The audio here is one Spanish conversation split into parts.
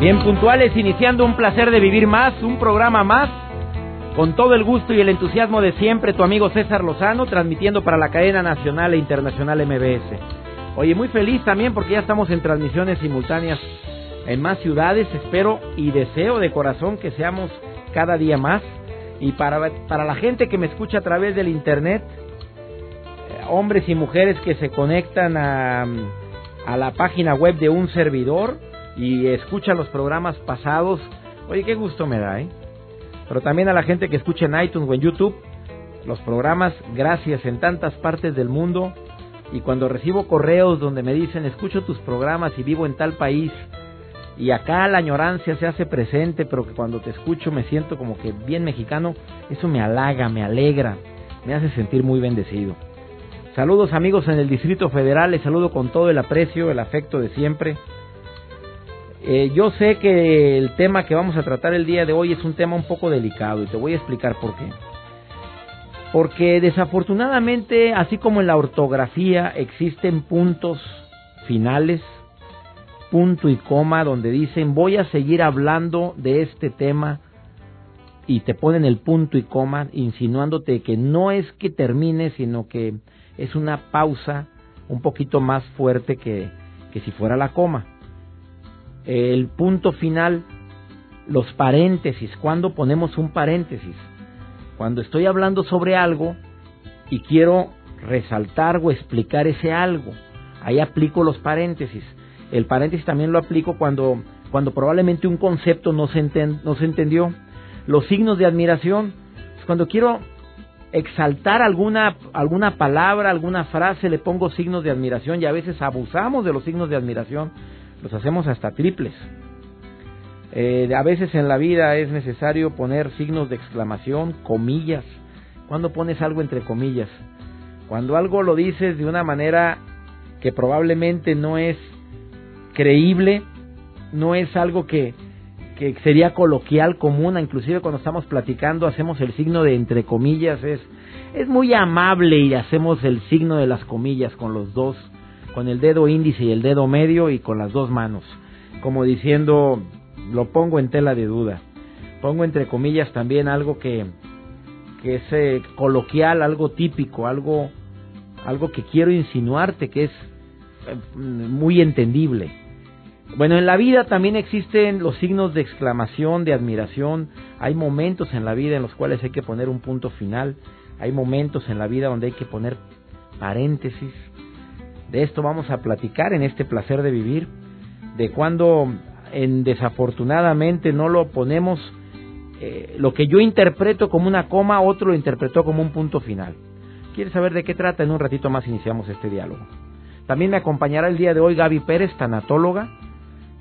Bien puntuales, iniciando un placer de vivir más, un programa más, con todo el gusto y el entusiasmo de siempre, tu amigo César Lozano, transmitiendo para la cadena nacional e internacional MBS. Oye, muy feliz también porque ya estamos en transmisiones simultáneas en más ciudades, espero y deseo de corazón que seamos cada día más. Y para, para la gente que me escucha a través del Internet, eh, hombres y mujeres que se conectan a, a la página web de un servidor, y escucha los programas pasados, oye, qué gusto me da, ¿eh? Pero también a la gente que escucha en iTunes o en YouTube, los programas, gracias en tantas partes del mundo. Y cuando recibo correos donde me dicen, escucho tus programas y vivo en tal país, y acá la añorancia se hace presente, pero que cuando te escucho me siento como que bien mexicano, eso me halaga, me alegra, me hace sentir muy bendecido. Saludos amigos en el Distrito Federal, les saludo con todo el aprecio, el afecto de siempre. Eh, yo sé que el tema que vamos a tratar el día de hoy es un tema un poco delicado y te voy a explicar por qué. Porque desafortunadamente, así como en la ortografía existen puntos finales, punto y coma, donde dicen voy a seguir hablando de este tema y te ponen el punto y coma insinuándote que no es que termine, sino que es una pausa un poquito más fuerte que, que si fuera la coma el punto final, los paréntesis, cuando ponemos un paréntesis. Cuando estoy hablando sobre algo y quiero resaltar o explicar ese algo, ahí aplico los paréntesis. El paréntesis también lo aplico cuando, cuando probablemente un concepto no se, no se entendió. Los signos de admiración, cuando quiero exaltar alguna, alguna palabra, alguna frase, le pongo signos de admiración y a veces abusamos de los signos de admiración los hacemos hasta triples. Eh, a veces en la vida es necesario poner signos de exclamación, comillas. cuando pones algo entre comillas? Cuando algo lo dices de una manera que probablemente no es creíble, no es algo que, que sería coloquial, común, inclusive cuando estamos platicando hacemos el signo de entre comillas, es, es muy amable y hacemos el signo de las comillas con los dos con el dedo índice y el dedo medio y con las dos manos, como diciendo, lo pongo en tela de duda. Pongo entre comillas también algo que, que es eh, coloquial, algo típico, algo, algo que quiero insinuarte, que es eh, muy entendible. Bueno, en la vida también existen los signos de exclamación, de admiración. Hay momentos en la vida en los cuales hay que poner un punto final. Hay momentos en la vida donde hay que poner paréntesis. De esto vamos a platicar en este placer de vivir, de cuando en desafortunadamente no lo ponemos, eh, lo que yo interpreto como una coma, otro lo interpretó como un punto final. ¿Quieres saber de qué trata? En un ratito más iniciamos este diálogo. También me acompañará el día de hoy Gaby Pérez, tanatóloga,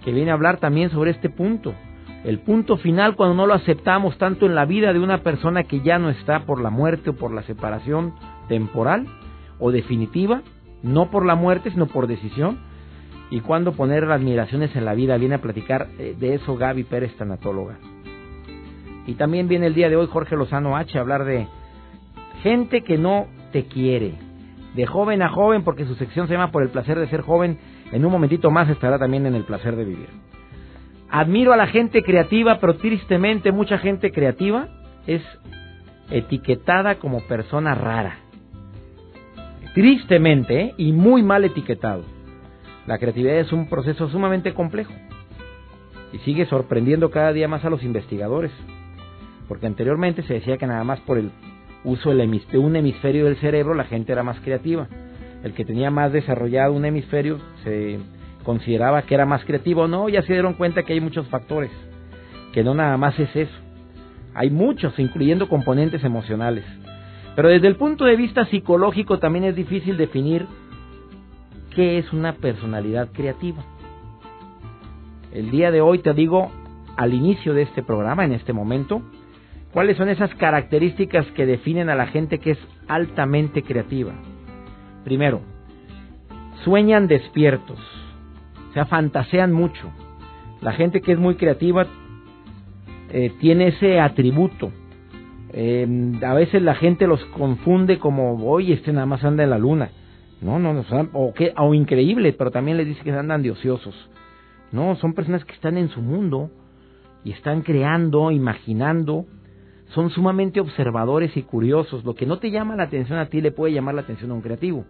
que viene a hablar también sobre este punto. El punto final cuando no lo aceptamos tanto en la vida de una persona que ya no está por la muerte o por la separación temporal o definitiva, no por la muerte, sino por decisión. Y cuando poner admiraciones en la vida, viene a platicar eh, de eso Gaby Pérez, tanatóloga. Y también viene el día de hoy Jorge Lozano H a hablar de gente que no te quiere, de joven a joven, porque su sección se llama Por el placer de ser joven. En un momentito más estará también en el placer de vivir. Admiro a la gente creativa, pero tristemente mucha gente creativa es etiquetada como persona rara tristemente y muy mal etiquetado. La creatividad es un proceso sumamente complejo y sigue sorprendiendo cada día más a los investigadores, porque anteriormente se decía que nada más por el uso de un hemisferio del cerebro la gente era más creativa. El que tenía más desarrollado un hemisferio se consideraba que era más creativo. No, ya se dieron cuenta que hay muchos factores, que no nada más es eso. Hay muchos, incluyendo componentes emocionales. Pero desde el punto de vista psicológico también es difícil definir qué es una personalidad creativa. El día de hoy te digo, al inicio de este programa, en este momento, cuáles son esas características que definen a la gente que es altamente creativa. Primero, sueñan despiertos, o sea, fantasean mucho. La gente que es muy creativa eh, tiene ese atributo. Eh, a veces la gente los confunde como, oye, este nada más anda en la luna. No, no, no, o, que, o increíble, pero también les dice que andan de ociosos. No, son personas que están en su mundo y están creando, imaginando, son sumamente observadores y curiosos. Lo que no te llama la atención a ti le puede llamar la atención a un creativo.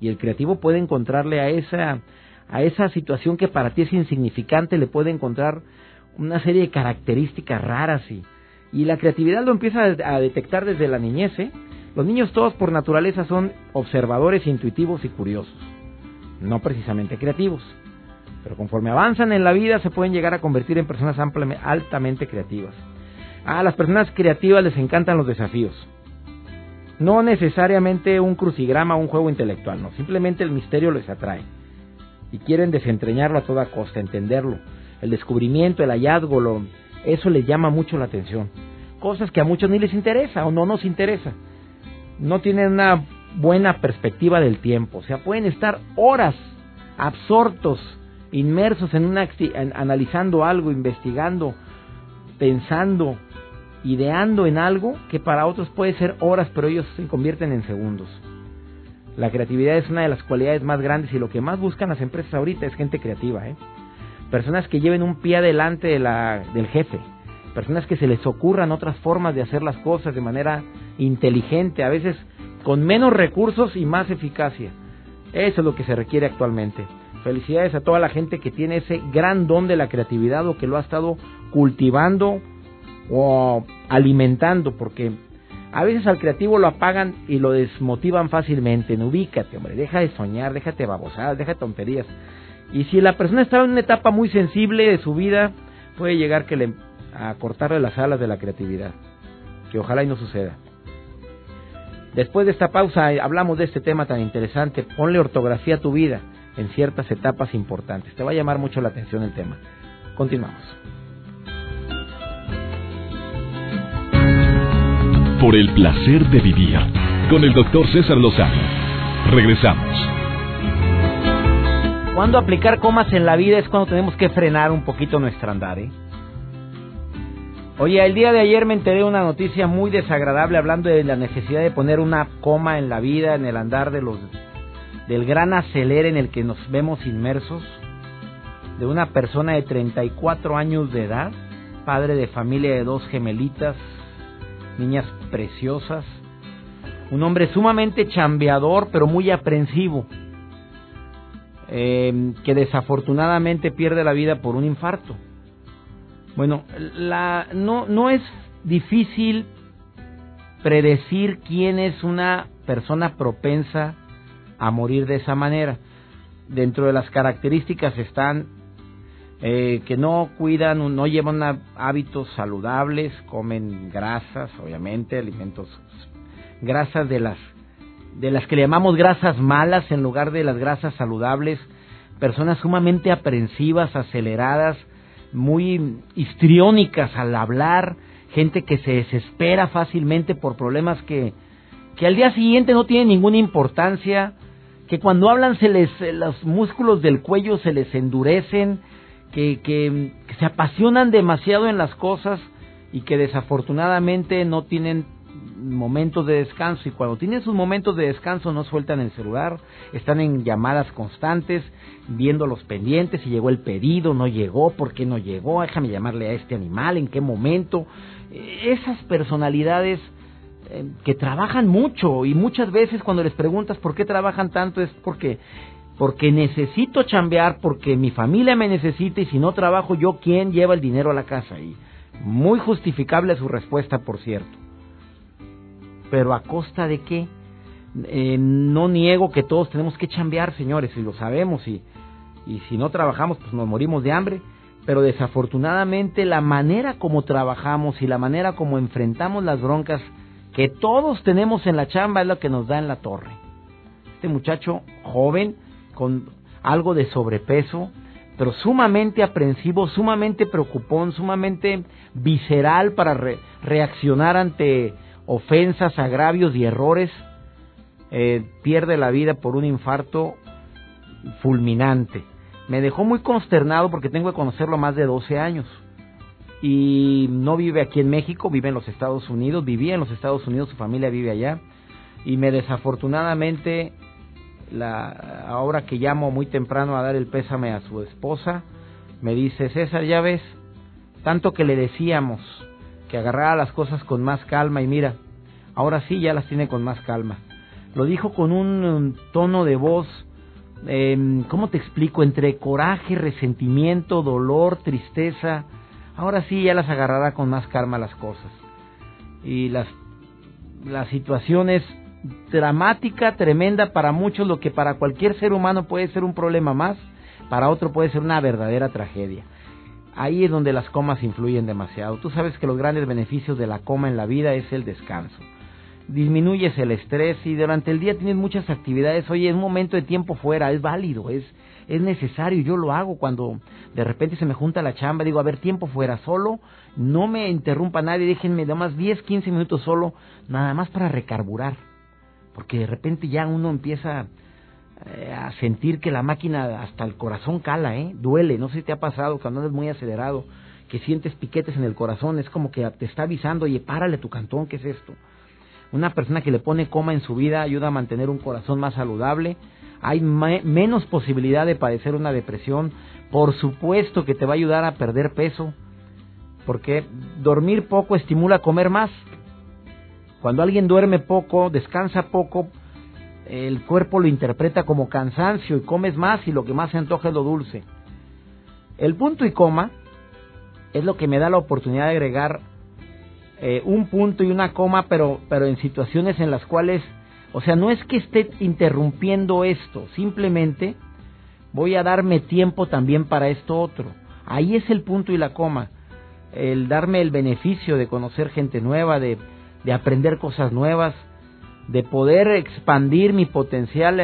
Y el creativo puede encontrarle a esa, a esa situación que para ti es insignificante, le puede encontrar una serie de características raras y, y la creatividad lo empieza a detectar desde la niñez. ¿eh? Los niños todos por naturaleza son observadores, intuitivos y curiosos, no precisamente creativos. Pero conforme avanzan en la vida se pueden llegar a convertir en personas altamente creativas. A las personas creativas les encantan los desafíos. No necesariamente un crucigrama o un juego intelectual, no, simplemente el misterio les atrae. Y quieren desentrañarlo a toda costa, entenderlo. El descubrimiento, el hallazgo, lo, eso les llama mucho la atención. Cosas que a muchos ni les interesa o no nos interesa. No tienen una buena perspectiva del tiempo. O sea, pueden estar horas absortos, inmersos en una analizando algo, investigando, pensando, ideando en algo que para otros puede ser horas, pero ellos se convierten en segundos. La creatividad es una de las cualidades más grandes y lo que más buscan las empresas ahorita es gente creativa, ¿eh? Personas que lleven un pie adelante de la, del jefe, personas que se les ocurran otras formas de hacer las cosas de manera inteligente, a veces con menos recursos y más eficacia. Eso es lo que se requiere actualmente. Felicidades a toda la gente que tiene ese gran don de la creatividad o que lo ha estado cultivando o alimentando, porque a veces al creativo lo apagan y lo desmotivan fácilmente. No, ubícate, hombre, deja de soñar, déjate babosadas, deja tonterías. Y si la persona está en una etapa muy sensible de su vida, puede llegar que le, a cortarle las alas de la creatividad. Que ojalá y no suceda. Después de esta pausa hablamos de este tema tan interesante. Ponle ortografía a tu vida en ciertas etapas importantes. Te va a llamar mucho la atención el tema. Continuamos. por el placer de vivir con el doctor César Lozano. Regresamos. Cuando aplicar comas en la vida es cuando tenemos que frenar un poquito nuestro andar. ¿eh? Oye, el día de ayer me enteré de una noticia muy desagradable hablando de la necesidad de poner una coma en la vida, en el andar de los del gran acelere en el que nos vemos inmersos, de una persona de 34 años de edad, padre de familia de dos gemelitas, niñas preciosas, un hombre sumamente chambeador pero muy aprensivo, eh, que desafortunadamente pierde la vida por un infarto. Bueno, la, no, no es difícil predecir quién es una persona propensa a morir de esa manera. Dentro de las características están eh, que no cuidan, no llevan hábitos saludables, comen grasas, obviamente, alimentos, grasas de las, de las que le llamamos grasas malas en lugar de las grasas saludables, personas sumamente aprensivas, aceleradas, muy histriónicas al hablar, gente que se desespera fácilmente por problemas que, que al día siguiente no tienen ninguna importancia, que cuando hablan se les, los músculos del cuello se les endurecen, que, que, se apasionan demasiado en las cosas y que desafortunadamente no tienen momentos de descanso y cuando tienen sus momentos de descanso no sueltan el celular, están en llamadas constantes, viendo los pendientes, si llegó el pedido, no llegó, por qué no llegó, déjame llamarle a este animal, en qué momento. Esas personalidades eh, que trabajan mucho y muchas veces cuando les preguntas por qué trabajan tanto es porque porque necesito chambear, porque mi familia me necesita y si no trabajo yo, ¿quién lleva el dinero a la casa? Y muy justificable su respuesta, por cierto. Pero a costa de qué? Eh, no niego que todos tenemos que chambear, señores, y lo sabemos, y, y si no trabajamos, pues nos morimos de hambre. Pero desafortunadamente la manera como trabajamos y la manera como enfrentamos las broncas que todos tenemos en la chamba es lo que nos da en la torre. Este muchacho joven, con algo de sobrepeso, pero sumamente aprensivo, sumamente preocupón, sumamente visceral para reaccionar ante ofensas, agravios y errores, eh, pierde la vida por un infarto fulminante. Me dejó muy consternado porque tengo que conocerlo más de 12 años. Y no vive aquí en México, vive en los Estados Unidos, vivía en los Estados Unidos, su familia vive allá. Y me desafortunadamente, la, ahora que llamo muy temprano a dar el pésame a su esposa, me dice, César, ya ves, tanto que le decíamos que agarrara las cosas con más calma y mira, ahora sí ya las tiene con más calma. Lo dijo con un tono de voz eh, ¿cómo te explico? Entre coraje, resentimiento, dolor, tristeza. Ahora sí ya las agarrará con más calma las cosas. Y las, la situación es dramática, tremenda para muchos, lo que para cualquier ser humano puede ser un problema más, para otro puede ser una verdadera tragedia. Ahí es donde las comas influyen demasiado. Tú sabes que los grandes beneficios de la coma en la vida es el descanso. Disminuyes el estrés y durante el día tienes muchas actividades, oye, es un momento de tiempo fuera, es válido, es, es necesario, yo lo hago cuando de repente se me junta la chamba, digo, a ver, tiempo fuera, solo, no me interrumpa nadie, déjenme nada más 10, 15 minutos solo, nada más para recarburar, porque de repente ya uno empieza a sentir que la máquina hasta el corazón cala, ¿eh? duele, no sé si te ha pasado cuando andas muy acelerado, que sientes piquetes en el corazón, es como que te está avisando, oye, párale tu cantón, ¿qué es esto? Una persona que le pone coma en su vida ayuda a mantener un corazón más saludable. Hay menos posibilidad de padecer una depresión. Por supuesto que te va a ayudar a perder peso. Porque dormir poco estimula comer más. Cuando alguien duerme poco, descansa poco, el cuerpo lo interpreta como cansancio y comes más y lo que más se antoja es lo dulce. El punto y coma es lo que me da la oportunidad de agregar eh, un punto y una coma, pero, pero en situaciones en las cuales, o sea, no es que esté interrumpiendo esto, simplemente voy a darme tiempo también para esto otro. Ahí es el punto y la coma, el darme el beneficio de conocer gente nueva, de, de aprender cosas nuevas, de poder expandir mi potencial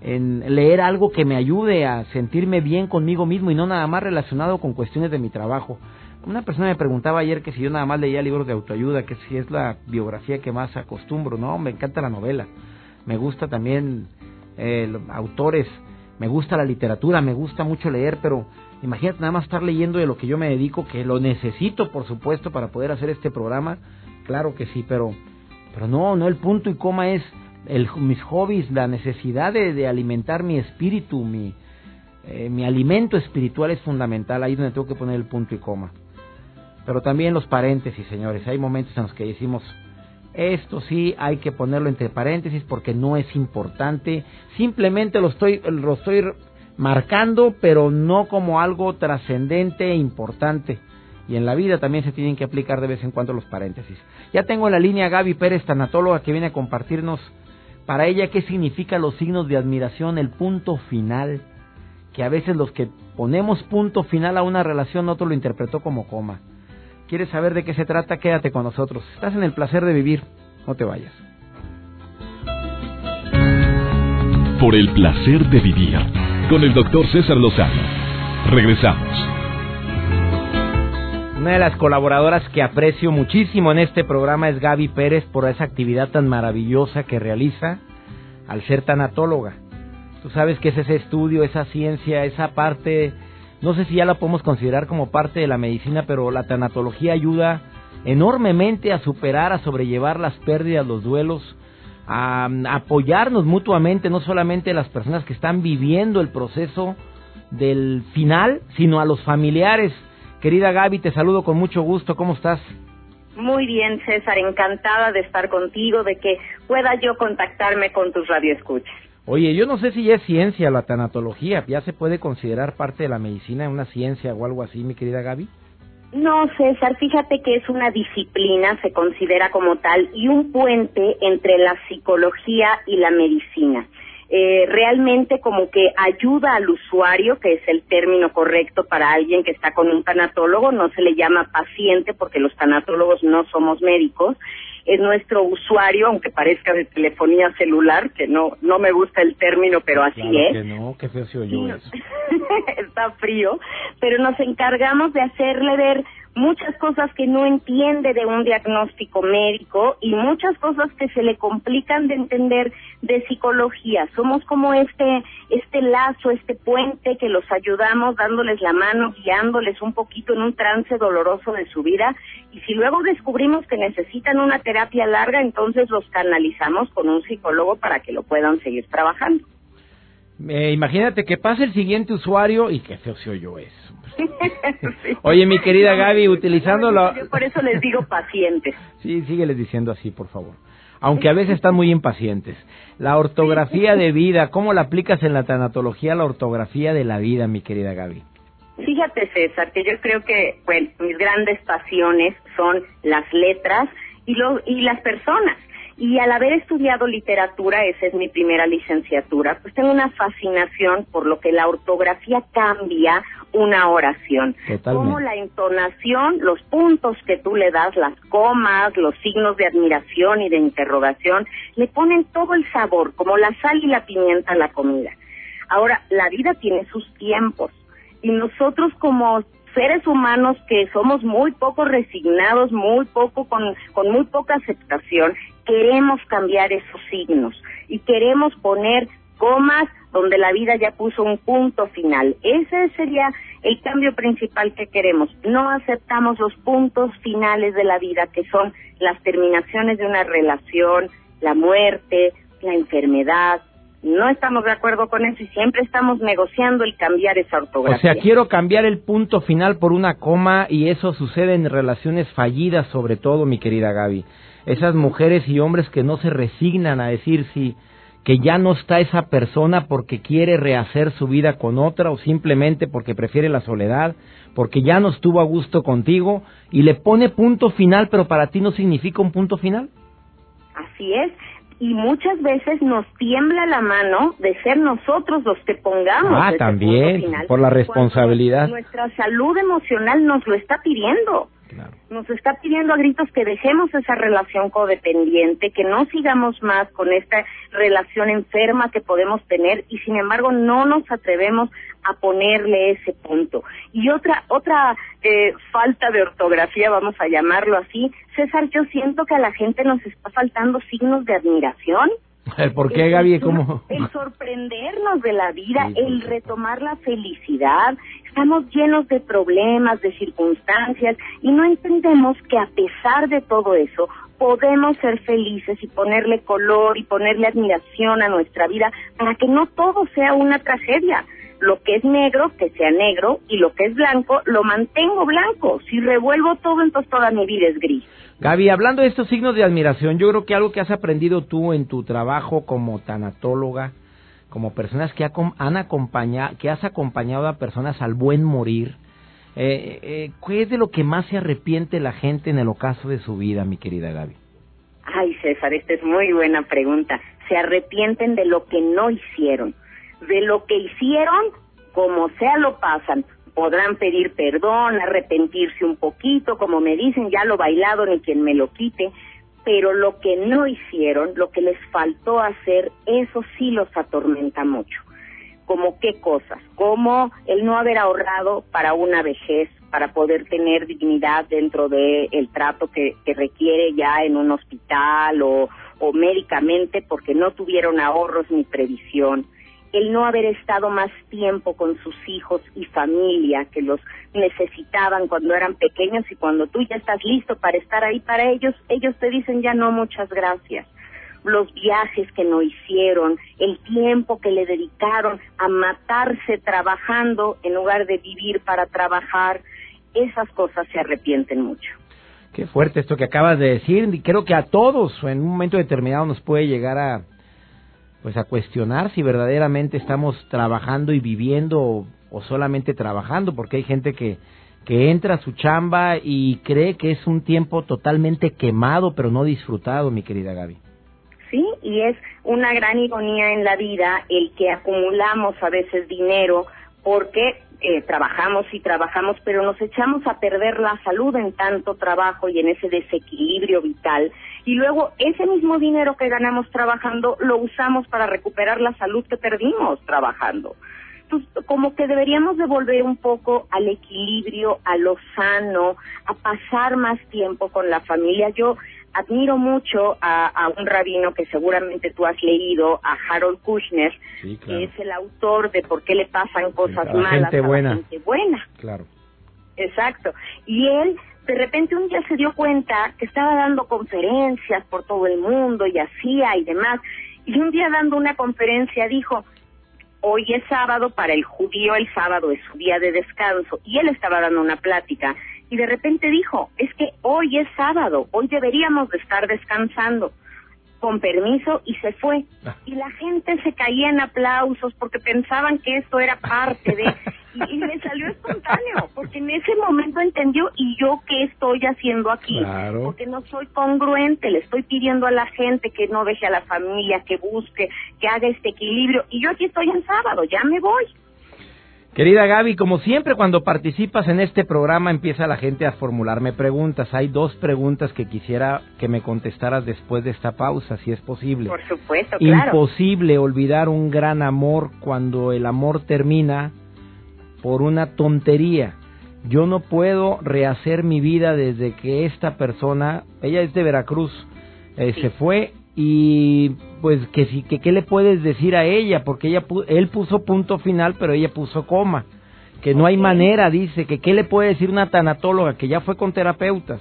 en, leer algo que me ayude a sentirme bien conmigo mismo y no nada más relacionado con cuestiones de mi trabajo. Una persona me preguntaba ayer que si yo nada más leía libros de autoayuda, que si es la biografía que más acostumbro. No, me encanta la novela. Me gusta también eh, autores, me gusta la literatura, me gusta mucho leer, pero imagínate nada más estar leyendo de lo que yo me dedico, que lo necesito, por supuesto, para poder hacer este programa. Claro que sí, pero, pero no, no, el punto y coma es el, mis hobbies, la necesidad de, alimentar mi espíritu, mi, eh, mi alimento espiritual es fundamental, ahí es donde tengo que poner el punto y coma. Pero también los paréntesis, señores. Hay momentos en los que decimos, esto sí hay que ponerlo entre paréntesis porque no es importante. Simplemente lo estoy, lo estoy marcando, pero no como algo trascendente e importante. Y en la vida también se tienen que aplicar de vez en cuando los paréntesis. Ya tengo en la línea Gaby Pérez, tanatóloga, que viene a compartirnos para ella qué significa los signos de admiración, el punto final, que a veces los que ponemos punto final a una relación, otro lo interpretó como coma. ¿Quieres saber de qué se trata? Quédate con nosotros. Estás en el placer de vivir. No te vayas. Por el placer de vivir. Con el doctor César Lozano. Regresamos. Una de las colaboradoras que aprecio muchísimo en este programa es Gaby Pérez por esa actividad tan maravillosa que realiza al ser tanatóloga. Tú sabes que es ese estudio, esa ciencia, esa parte no sé si ya la podemos considerar como parte de la medicina, pero la tanatología ayuda enormemente a superar, a sobrellevar las pérdidas, los duelos, a, apoyarnos mutuamente, no solamente las personas que están viviendo el proceso del final, sino a los familiares. Querida Gaby, te saludo con mucho gusto, ¿cómo estás? Muy bien, César, encantada de estar contigo, de que pueda yo contactarme con tus radioescuchas. Oye, yo no sé si ya es ciencia la tanatología, ya se puede considerar parte de la medicina, una ciencia o algo así, mi querida Gaby. No, César, fíjate que es una disciplina, se considera como tal, y un puente entre la psicología y la medicina. Eh, realmente como que ayuda al usuario, que es el término correcto para alguien que está con un tanatólogo, no se le llama paciente porque los tanatólogos no somos médicos, es nuestro usuario, aunque parezca de telefonía celular, que no no me gusta el término, pero así es. Que no, qué feo se oyó eso. Está frío, pero nos encargamos de hacerle ver muchas cosas que no entiende de un diagnóstico médico y muchas cosas que se le complican de entender de psicología. Somos como este este lazo, este puente que los ayudamos dándoles la mano, guiándoles un poquito en un trance doloroso de su vida y si luego descubrimos que necesitan una terapia larga, entonces los canalizamos con un psicólogo para que lo puedan seguir trabajando. Eh, imagínate que pase el siguiente usuario y qué feo se oyó eso. Oye, mi querida Gaby, utilizando la... Yo por eso les digo pacientes. Sí, sígueles diciendo así, por favor. Aunque a veces están muy impacientes. La ortografía de vida, ¿cómo la aplicas en la tanatología, la ortografía de la vida, mi querida Gaby? Fíjate, César, que yo creo que, bueno, mis grandes pasiones son las letras y, lo, y las personas. Y al haber estudiado literatura, esa es mi primera licenciatura, pues tengo una fascinación por lo que la ortografía cambia una oración. Como la entonación, los puntos que tú le das, las comas, los signos de admiración y de interrogación, le ponen todo el sabor, como la sal y la pimienta a la comida. Ahora, la vida tiene sus tiempos y nosotros como seres humanos que somos muy poco resignados, muy poco con, con muy poca aceptación, queremos cambiar esos signos y queremos poner comas donde la vida ya puso un punto final. Ese sería el cambio principal que queremos. No aceptamos los puntos finales de la vida, que son las terminaciones de una relación, la muerte, la enfermedad, no estamos de acuerdo con eso y siempre estamos negociando el cambiar esa ortografía. O sea, quiero cambiar el punto final por una coma y eso sucede en relaciones fallidas sobre todo, mi querida Gaby. Esas mujeres y hombres que no se resignan a decir si que ya no está esa persona porque quiere rehacer su vida con otra o simplemente porque prefiere la soledad, porque ya no estuvo a gusto contigo y le pone punto final, pero para ti no significa un punto final. Así es y muchas veces nos tiembla la mano de ser nosotros los que pongamos. Ah, también, por la responsabilidad. Nuestra salud emocional nos lo está pidiendo. Nos está pidiendo a gritos que dejemos esa relación codependiente, que no sigamos más con esta relación enferma que podemos tener y sin embargo no nos atrevemos a ponerle ese punto. Y otra otra eh, falta de ortografía, vamos a llamarlo así, César, yo siento que a la gente nos está faltando signos de admiración. ¿Por qué, Gaby? ¿Cómo? El sorprendernos de la vida, el retomar la felicidad, estamos llenos de problemas, de circunstancias y no entendemos que a pesar de todo eso podemos ser felices y ponerle color y ponerle admiración a nuestra vida para que no todo sea una tragedia. Lo que es negro, que sea negro, y lo que es blanco, lo mantengo blanco. Si revuelvo todo, entonces toda mi vida es gris. Gaby, hablando de estos signos de admiración, yo creo que algo que has aprendido tú en tu trabajo como tanatóloga, como personas que, han acompañado, que has acompañado a personas al buen morir, eh, eh, ¿qué es de lo que más se arrepiente la gente en el ocaso de su vida, mi querida Gaby? Ay, César, esta es muy buena pregunta. Se arrepienten de lo que no hicieron. De lo que hicieron, como sea lo pasan. Podrán pedir perdón, arrepentirse un poquito, como me dicen, ya lo bailado ni quien me lo quite, pero lo que no hicieron, lo que les faltó hacer, eso sí los atormenta mucho. Como qué cosas, como el no haber ahorrado para una vejez, para poder tener dignidad dentro del el trato que, que, requiere ya en un hospital o, o médicamente porque no tuvieron ahorros ni previsión el no haber estado más tiempo con sus hijos y familia que los necesitaban cuando eran pequeños y cuando tú ya estás listo para estar ahí para ellos, ellos te dicen ya no, muchas gracias. Los viajes que no hicieron, el tiempo que le dedicaron a matarse trabajando en lugar de vivir para trabajar, esas cosas se arrepienten mucho. Qué fuerte esto que acabas de decir. y Creo que a todos en un momento determinado nos puede llegar a, pues a cuestionar si verdaderamente estamos trabajando y viviendo o, solamente trabajando, porque hay gente que, que entra a su chamba y cree que es un tiempo totalmente quemado, pero no disfrutado, mi querida Gaby. Sí, y es una gran ironía en la vida el que acumulamos a veces dinero porque eh, trabajamos y trabajamos, pero nos echamos a perder la salud en tanto trabajo y en ese desequilibrio vital y luego ese mismo dinero que ganamos trabajando lo usamos para recuperar la salud que perdimos trabajando. Entonces, como que deberíamos devolver un poco al equilibrio, a lo sano, a pasar más tiempo con la familia. Yo admiro mucho a, un rabino que seguramente tú has leído, a Harold Kushner, que es el autor de Por qué le pasan cosas malas gente buena. a la gente buena. Claro. Exacto. Y él de repente un día se dio cuenta que estaba dando conferencias por todo el mundo y hacía y demás. Y un día dando una conferencia dijo, hoy es sábado, para el judío el sábado es su día de descanso. Y él estaba dando una plática y de repente dijo, es que hoy es sábado, hoy deberíamos de estar descansando con permiso y se fue. Ah. Y la gente se caía en aplausos porque pensaban que esto era parte de... Y, le salió espontáneo, porque en ese momento entendió, ¿y yo qué estoy haciendo aquí? Porque no soy congruente, le estoy pidiendo a la gente que no deje a la familia, que busque, que haga este equilibrio. Y yo aquí estoy en sábado, ya me voy. Querida Gaby, como siempre cuando participas en este programa empieza la gente a formularme preguntas. Hay dos preguntas que quisiera que me contestaras después de esta pausa, si es posible. Por supuesto, claro. Imposible olvidar un gran amor cuando el amor termina por una tontería. Yo no puedo rehacer mi vida desde que esta persona, ella es de Veracruz, eh, se fue y pues que sí que qué le puedes decir a ella porque ella él puso punto final pero ella puso coma. Que no hay manera dice que qué le puede decir una tanatóloga que ya fue con terapeutas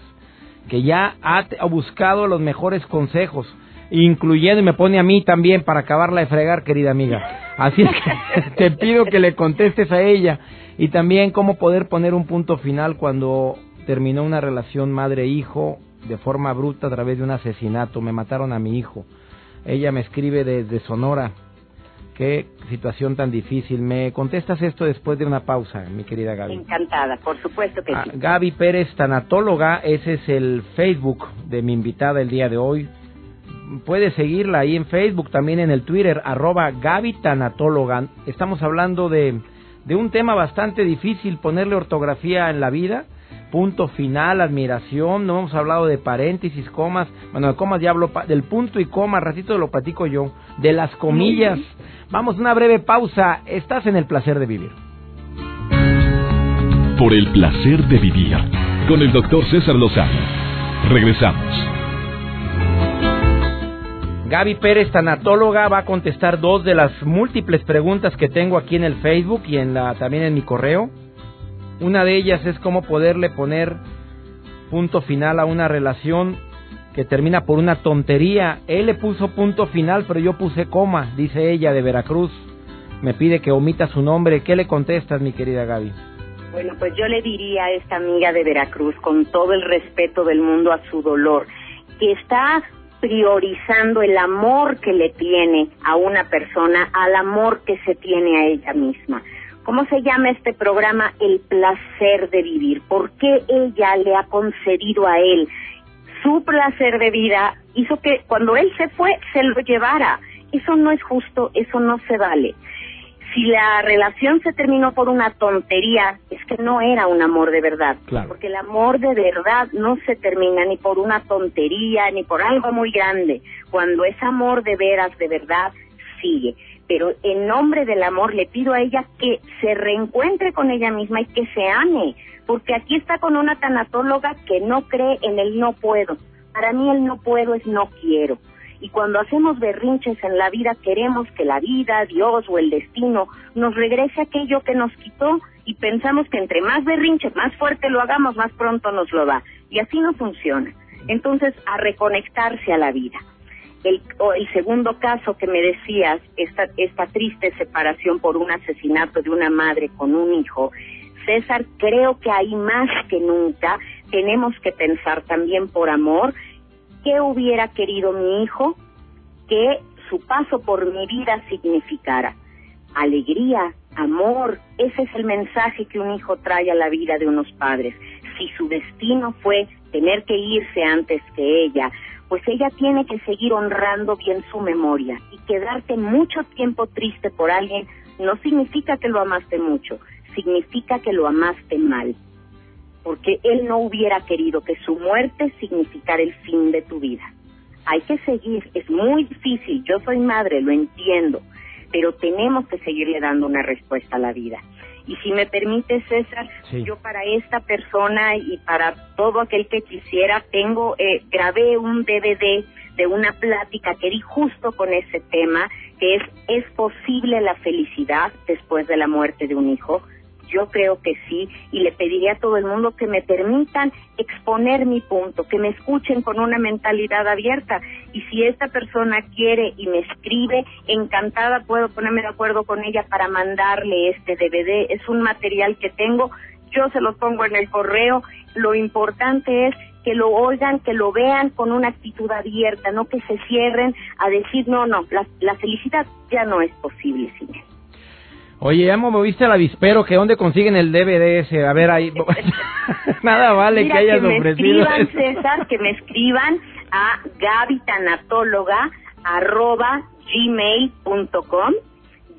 que ya ha, buscado los mejores consejos incluyendo y me pone a mí también para acabarla de fregar querida amiga así es que te pido que le contestes a ella y también cómo poder poner un punto final cuando terminó una relación madre hijo de forma bruta a través de un asesinato. Me mataron a mi hijo. Ella me escribe desde Sonora. Qué situación tan difícil. ¿Me contestas esto después de una pausa, mi querida Gaby? Encantada, por supuesto que ah, sí. Gaby Pérez, tanatóloga, ese es el Facebook de mi invitada el día de hoy. Puedes seguirla ahí en Facebook, también en el Twitter, arroba Gaby Tanatóloga. Estamos hablando de, de un tema bastante difícil, ponerle ortografía en la vida punto final, admiración, no hemos hablado de paréntesis, comas, bueno, de comas ya hablo, del punto y coma, ratito lo platico yo, de las comillas. Vamos, una breve pausa, estás en el placer de vivir. Por el placer de vivir, con el doctor César Lozano. Regresamos. Gaby Pérez, tanatóloga, va a contestar dos de las múltiples preguntas que tengo aquí en el Facebook y en la, también en mi correo. Una de ellas es cómo poderle poner punto final a una relación que termina por una tontería. Él le puso punto final, pero yo puse coma, dice ella de Veracruz. Me pide que omita su nombre. ¿Qué le contestas, mi querida Gaby? Bueno, pues yo le diría a esta amiga de Veracruz, con todo el respeto del mundo a su dolor, que está priorizando el amor que le tiene a una persona al amor que se tiene a ella misma. ¿Cómo se llama este programa? El placer de vivir. ¿Por qué ella le ha concedido a él su placer de vida? Hizo que cuando él se fue se lo llevara. Eso no es justo, eso no se vale. Si la relación se terminó por una tontería, es que no era un amor de verdad. Porque el amor de verdad no se termina ni por una tontería, ni por algo muy grande. Cuando es amor de veras, de verdad, sigue pero en nombre del amor le pido a ella que se reencuentre con ella misma y que se ame, porque aquí está con una tanatóloga que no cree en el no puedo. Para mí el no puedo es no quiero. Y cuando hacemos berrinches en la vida queremos que la vida, Dios o el destino nos regrese aquello que nos quitó y pensamos que entre más berrinches, más fuerte lo hagamos, más pronto nos lo da. Y así no funciona. Entonces, a reconectarse a la vida el, el segundo caso que me decías, esta, esta triste separación por un asesinato de una madre con un hijo, César, creo que ahí más que nunca tenemos que pensar también por amor qué hubiera querido mi hijo que su paso por mi vida significara. Alegría, amor, ese es el mensaje que un hijo trae a la vida de unos padres. Si su destino fue tener que irse antes que ella, pues ella tiene que seguir honrando bien su memoria y quedarte mucho tiempo triste por alguien no significa que lo amaste mucho, significa que lo amaste mal, porque él no hubiera querido que su muerte significara el fin de tu vida. hay que seguir, es muy difícil, yo soy madre, lo entiendo, pero tenemos que seguirle dando una respuesta a la vida. Y si me permite, César, yo para esta persona y para todo aquel que quisiera, tengo, eh, grabé un DVD de una plática que di justo con ese tema, que es, ¿es posible la felicidad después de la muerte de un hijo? Yo creo que sí y le pediría a todo el mundo que me permitan exponer mi punto, que me escuchen con una mentalidad abierta y si esta persona quiere y me escribe, encantada puedo ponerme de acuerdo con ella para mandarle este DVD. Es un material que tengo, yo se los pongo en el correo. Lo importante es que lo oigan, que lo vean con una actitud abierta, no que se cierren a decir, no, no, la, la felicidad ya no es posible sin él. Oye, ya me moviste al avispero, que dónde consiguen el DVD ese, a ver ahí. Nada vale que hayas que ofrecido. Me escriban, César, que me escriban a gabitanatóloga arroba gmail.com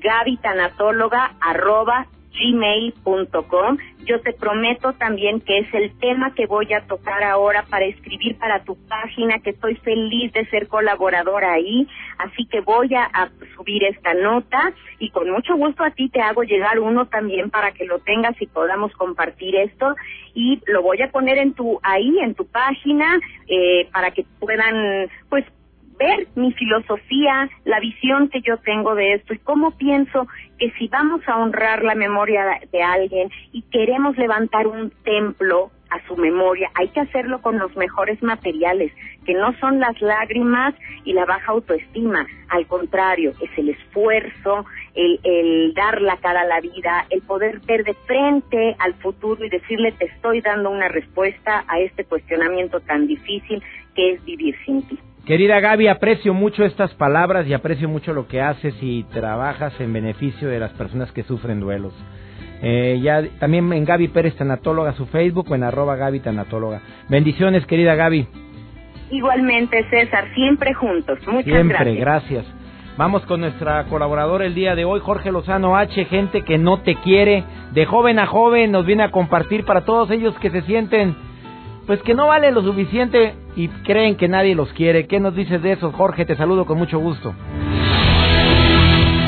gabitanatóloga arroba gmail.com. Yo te prometo también que es el tema que voy a tocar ahora para escribir para tu página, que estoy feliz de ser colaboradora ahí, así que voy a, subir esta nota y con mucho gusto a ti te hago llegar uno también para que lo tengas y podamos compartir esto y lo voy a poner en tu ahí en tu página eh, para que puedan pues ver mi filosofía, la visión que yo tengo de esto y cómo pienso que si vamos a honrar la memoria de alguien y queremos levantar un templo a su memoria, hay que hacerlo con los mejores materiales, que no son las lágrimas y la baja autoestima, al contrario, es el esfuerzo, el, el dar la cara a la vida, el poder ver de frente al futuro y decirle te estoy dando una respuesta a este cuestionamiento tan difícil que es vivir sin ti. Querida Gaby, aprecio mucho estas palabras y aprecio mucho lo que haces y trabajas en beneficio de las personas que sufren duelos. Eh, ya también en Gaby Pérez Tanatóloga, su Facebook o en arroba Gaby Tanatóloga. Bendiciones, querida Gaby. Igualmente, César, siempre juntos. Muchas siempre, gracias. Vamos con nuestra colaboradora el día de hoy, Jorge Lozano H, gente que no te quiere, de joven a joven, nos viene a compartir para todos ellos que se sienten pues que no vale lo suficiente y creen que nadie los quiere. ¿Qué nos dices de eso, Jorge? Te saludo con mucho gusto.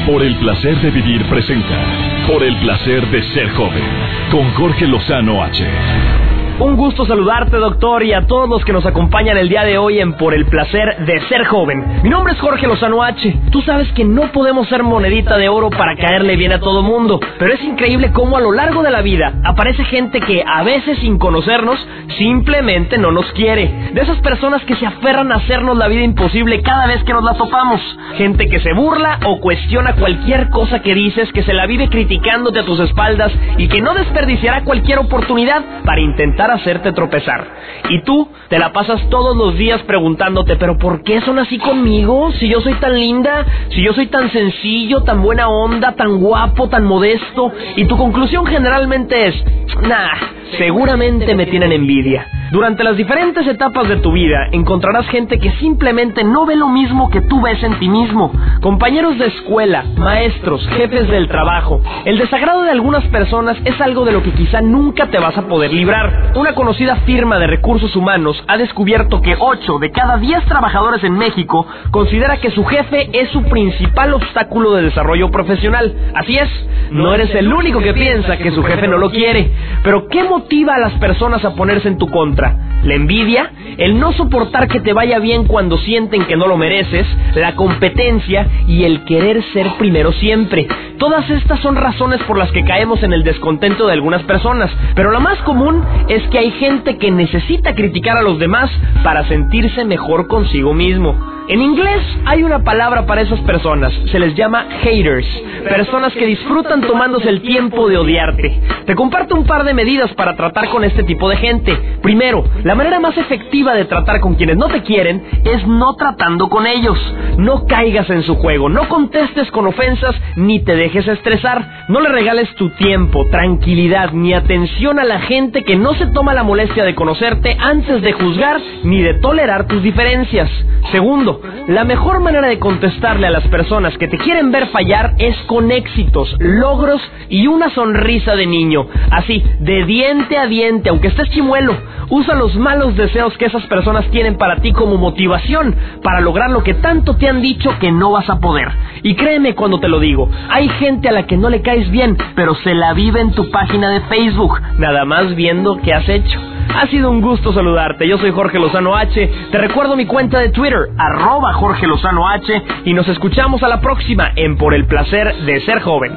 Por el placer de vivir presenta. Por el placer de ser joven. Con Jorge Lozano H. Un gusto saludarte, doctor, y a todos los que nos acompañan el día de hoy en Por el placer de ser joven. Mi nombre es Jorge Lozano H. Tú sabes que no podemos ser monedita de oro para caerle bien a todo mundo, pero es increíble cómo a lo largo de la vida aparece gente que a veces sin conocernos simplemente no nos quiere. De esas personas que se aferran a hacernos la vida imposible cada vez que nos la topamos. Gente que se burla o cuestiona cualquier cosa que dices, que se la vive criticándote a tus espaldas y que no desperdiciará cualquier oportunidad para intentar hacerte tropezar. Y tú te la pasas todos los días preguntándote, pero ¿por qué son así conmigo? Si yo soy tan linda, si yo soy tan sencillo, tan buena onda, tan guapo, tan modesto. Y tu conclusión generalmente es, nah, seguramente me tienen envidia. Durante las diferentes etapas de tu vida encontrarás gente que simplemente no ve lo mismo que tú ves en ti mismo. Compañeros de escuela, maestros, jefes del trabajo. El desagrado de algunas personas es algo de lo que quizá nunca te vas a poder librar. Una conocida firma de recursos humanos ha descubierto que 8 de cada 10 trabajadores en México considera que su jefe es su principal obstáculo de desarrollo profesional. Así es, no eres el único que piensa que su jefe no lo quiere. Pero ¿qué motiva a las personas a ponerse en tu contra? La envidia, el no soportar que te vaya bien cuando sienten que no lo mereces, la competencia y el querer ser primero siempre. Todas estas son razones por las que caemos en el descontento de algunas personas, pero la más común es que hay gente que necesita criticar a los demás para sentirse mejor consigo mismo. En inglés hay una palabra para esas personas, se les llama haters, personas que disfrutan tomándose el tiempo de odiarte. Te comparto un par de medidas para tratar con este tipo de gente. Primero, la manera más efectiva de tratar con quienes no te quieren es no tratando con ellos. No caigas en su juego, no contestes con ofensas ni te dejes estresar. No le regales tu tiempo, tranquilidad ni atención a la gente que no se toma la molestia de conocerte antes de juzgar ni de tolerar tus diferencias. Segundo, la mejor manera de contestarle a las personas que te quieren ver fallar es con éxitos, logros y una sonrisa de niño. Así, de diente a diente, aunque estés chimuelo. Usa los malos deseos que esas personas tienen para ti como motivación para lograr lo que tanto te han dicho que no vas a poder. Y créeme cuando te lo digo, hay gente a la que no le caes bien, pero se la vive en tu página de Facebook, nada más viendo qué has hecho. Ha sido un gusto saludarte. Yo soy Jorge Lozano H. Te recuerdo mi cuenta de Twitter, arroba Jorge Lozano H. Y nos escuchamos a la próxima en Por el placer de ser joven.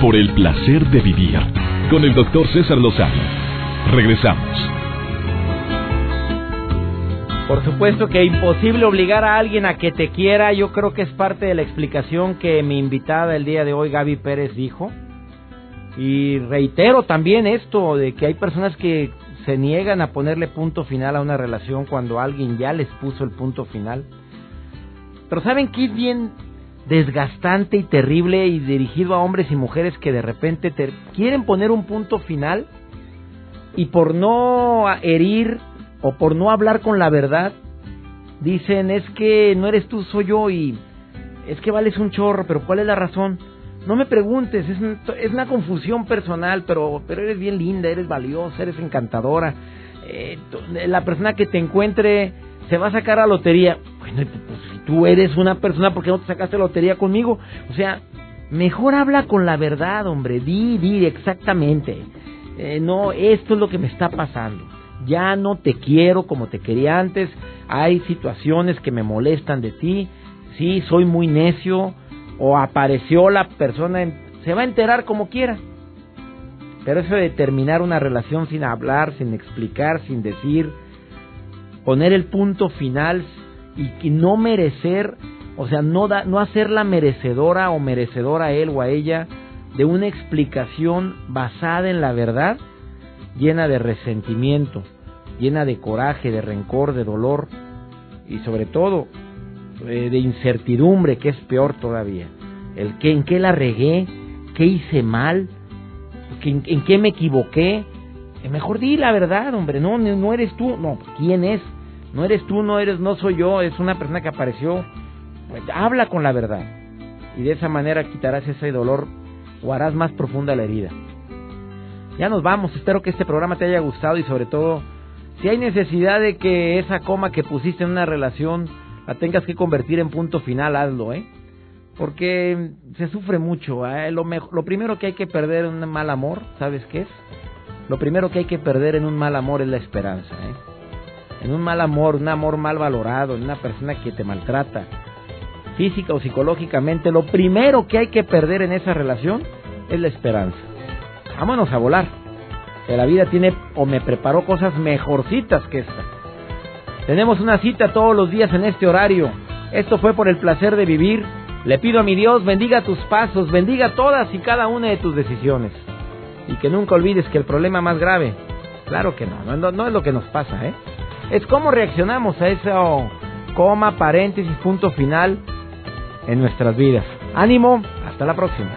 Por el placer de vivir. Con el doctor César Lozano. Regresamos. Por supuesto que imposible obligar a alguien a que te quiera. Yo creo que es parte de la explicación que mi invitada el día de hoy, Gaby Pérez, dijo. Y reitero también esto de que hay personas que se niegan a ponerle punto final a una relación cuando alguien ya les puso el punto final. Pero ¿saben qué es bien desgastante y terrible y dirigido a hombres y mujeres que de repente te quieren poner un punto final y por no herir o por no hablar con la verdad, dicen es que no eres tú, soy yo y es que vales un chorro, pero ¿cuál es la razón? No me preguntes, es, una confusión personal, pero, pero eres bien linda, eres valiosa, eres encantadora. Eh, la persona que te encuentre se va a sacar a lotería. Bueno, pues si tú eres una persona, ¿por qué no te sacaste lotería conmigo? O sea, mejor habla con la verdad, hombre, di, di exactamente. Eh, no, esto es lo que me está pasando. Ya no te quiero como te quería antes. Hay situaciones que me molestan de ti. Sí, soy muy necio. O apareció la persona. se va a enterar como quiera. Pero eso de terminar una relación sin hablar, sin explicar, sin decir, poner el punto final y, no merecer, o sea, no, da, no hacerla merecedora o merecedora a él o a ella de una explicación basada en la verdad, llena de resentimiento, llena de coraje, de rencor, de dolor y sobre todo eh, de incertidumbre, que es peor todavía. El que, en qué la regué, qué hice mal, en, en qué me equivoqué. Eh, mejor di la verdad, hombre, no, no eres tú, no, ¿quién es? No eres tú, no eres, no soy yo, es una persona que apareció. Pues, habla con la verdad y de esa manera quitarás ese dolor o harás más profunda la herida. Ya nos vamos, espero que este programa te haya gustado y sobre todo, si hay necesidad de que esa coma que pusiste en una relación la tengas que convertir en punto final, hazlo, ¿eh? Porque se sufre mucho. ¿eh? Lo, lo primero que hay que perder en un mal amor, ¿sabes qué es? Lo primero que hay que perder en un mal amor es la esperanza, ¿eh? En un mal amor, un amor mal valorado, en una persona que te maltrata, física o psicológicamente, lo primero que hay que perder en esa relación es la esperanza. Vámonos a volar. Que la vida tiene o me preparó cosas mejorcitas que esta. Tenemos una cita todos los días en este horario. Esto fue por el placer de vivir. Le pido a mi Dios bendiga tus pasos, bendiga todas y cada una de tus decisiones. Y que nunca olvides que el problema más grave, claro que no, no, es lo que nos pasa, ¿eh? Es cómo reaccionamos a eso, coma, paréntesis, punto final en nuestras vidas. Ánimo, hasta la próxima.